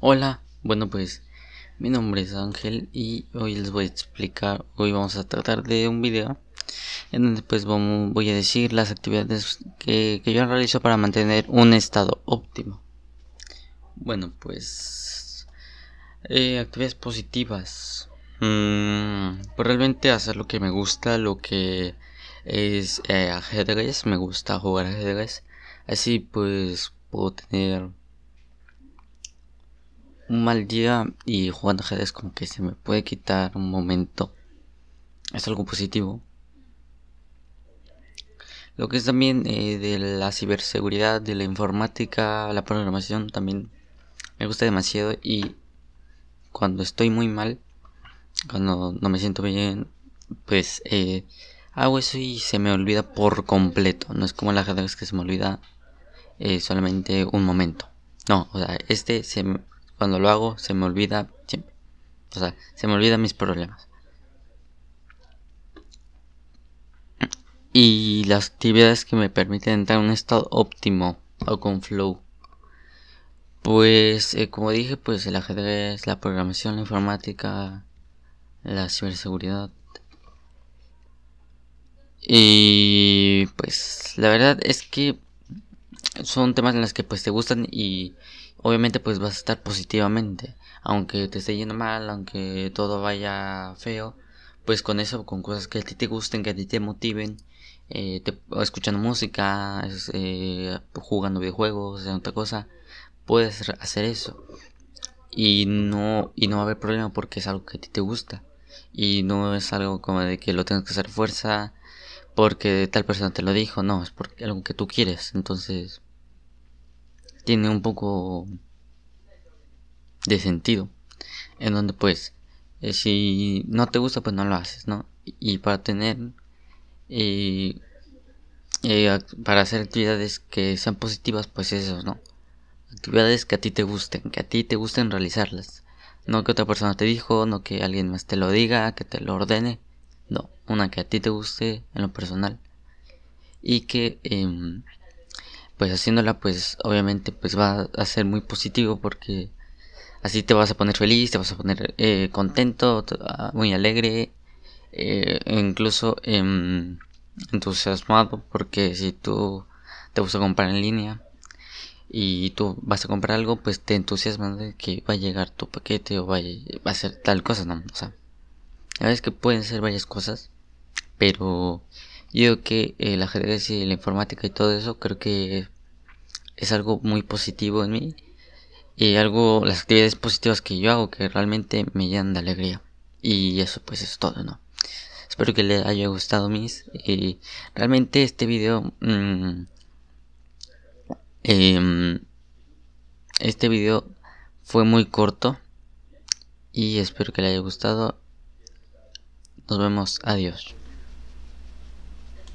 Hola, bueno pues mi nombre es Ángel y hoy les voy a explicar, hoy vamos a tratar de un video en donde pues voy a decir las actividades que, yo realizo para mantener un estado óptimo. Bueno pues eh, actividades positivas. Mm, pues realmente hacer lo que me gusta, lo que es eh, ajedrez, me gusta jugar ajedrez. Así pues puedo tener un mal día y jugando ajedrez como que se me puede quitar un momento. Es algo positivo. Lo que es también eh, de la ciberseguridad, de la informática, la programación también me gusta demasiado y cuando estoy muy mal, cuando no me siento bien, pues eh, hago eso y se me olvida por completo. No es como el ajedrez que se me olvida eh, solamente un momento. No, o sea, este se me, cuando lo hago se me olvida siempre. O sea, se me olvidan mis problemas. Y las actividades que me permiten entrar en un estado óptimo o con flow. Pues, eh, como dije, pues el ajedrez, la programación, la informática, la ciberseguridad. Y pues la verdad es que son temas en los que pues te gustan y obviamente pues vas a estar positivamente. Aunque te esté yendo mal, aunque todo vaya feo, pues con eso, con cosas que a ti te gusten, que a ti te motiven, eh, escuchando música, eh, jugando videojuegos, haciendo otra cosa, puedes hacer eso. Y no, y no va a haber problema porque es algo que a ti te gusta. Y no es algo como de que lo tengas que hacer fuerza porque tal persona te lo dijo, no, es porque algo que tú quieres. Entonces, tiene un poco de sentido. En donde pues, eh, si no te gusta, pues no lo haces, ¿no? Y, para tener, eh, eh, para hacer actividades que sean positivas, pues eso, ¿no? Actividades que a ti te gusten, que a ti te gusten realizarlas. No que otra persona te dijo, no que alguien más te lo diga, que te lo ordene. No, una que a ti te guste en lo personal. Y que em, pues haciéndola pues obviamente pues va a ser muy positivo porque así te vas a poner feliz, te vas a poner eh, contento, ah, muy alegre, eh, incluso em, entusiasmado porque si tú te gusta comprar en línea y tú vas a comprar algo pues te entusiasmas de que va a llegar tu paquete o va a, ser tal cosa, ¿no? O sea, a veces que pueden ser varias cosas, pero yo creo que el ajedrez y la informática y todo eso creo que es algo muy positivo en mí y algo las actividades positivas que yo hago que realmente me llenan de alegría. Y eso pues es todo no espero que les haya gustado mis y realmente este video mm, em, este video fue muy corto y espero que le haya gustado. Nos vemos. Adiós